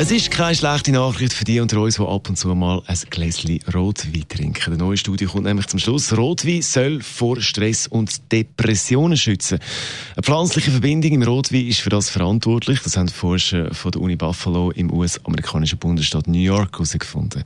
Es ist keine schlechte Nachricht für die unter uns, die ab und zu mal ein Gläschen Rotwein trinken. Eine neue Studie kommt nämlich zum Schluss. Rotwein soll vor Stress und Depressionen schützen. Eine pflanzliche Verbindung im Rotwein ist für das verantwortlich. Das haben die Forscher von der Uni Buffalo im US-amerikanischen Bundesstaat New York herausgefunden.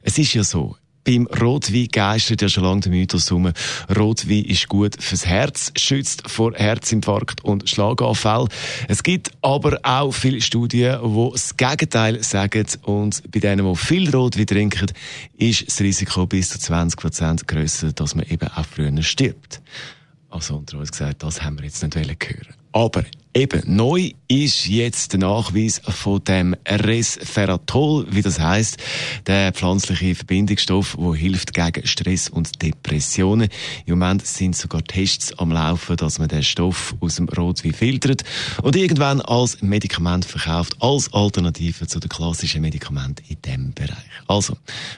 Es ist ja so, beim Rotwein geistert ja schon lange der Mythos um. Rotwein ist gut fürs Herz, schützt vor Herzinfarkt und Schlaganfall. Es gibt aber auch viele Studien, die das Gegenteil sagen. Und bei denen, die viel Rotwein trinken, ist das Risiko bis zu 20 Prozent grösser, dass man eben auch früher stirbt. Also unter uns gesagt, das haben wir jetzt nicht hören. Aber Eben, neu ist jetzt der Nachweis von dem Resveratrol, wie das heißt, der pflanzliche Verbindungsstoff, der hilft gegen Stress und Depressionen. Im Moment sind sogar Tests am Laufen, dass man den Stoff aus dem Rotwein filtert und irgendwann als Medikament verkauft, als Alternative zu den klassischen Medikamenten in diesem Bereich. Also,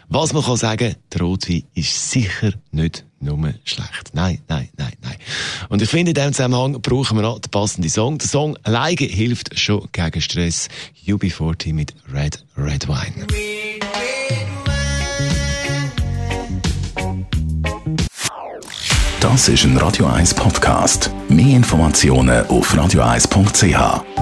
was man kann sagen, der Rotwein ist sicher nicht nur schlecht. Nein, nein, nein, nein. Und ich finde, in diesem Zusammenhang brauchen wir noch den passenden Song. Der Song alleine hilft schon gegen Stress. UB40 mit Red Red Wine. Das ist ein Radio 1 Podcast. Mehr Informationen auf radio1.ch.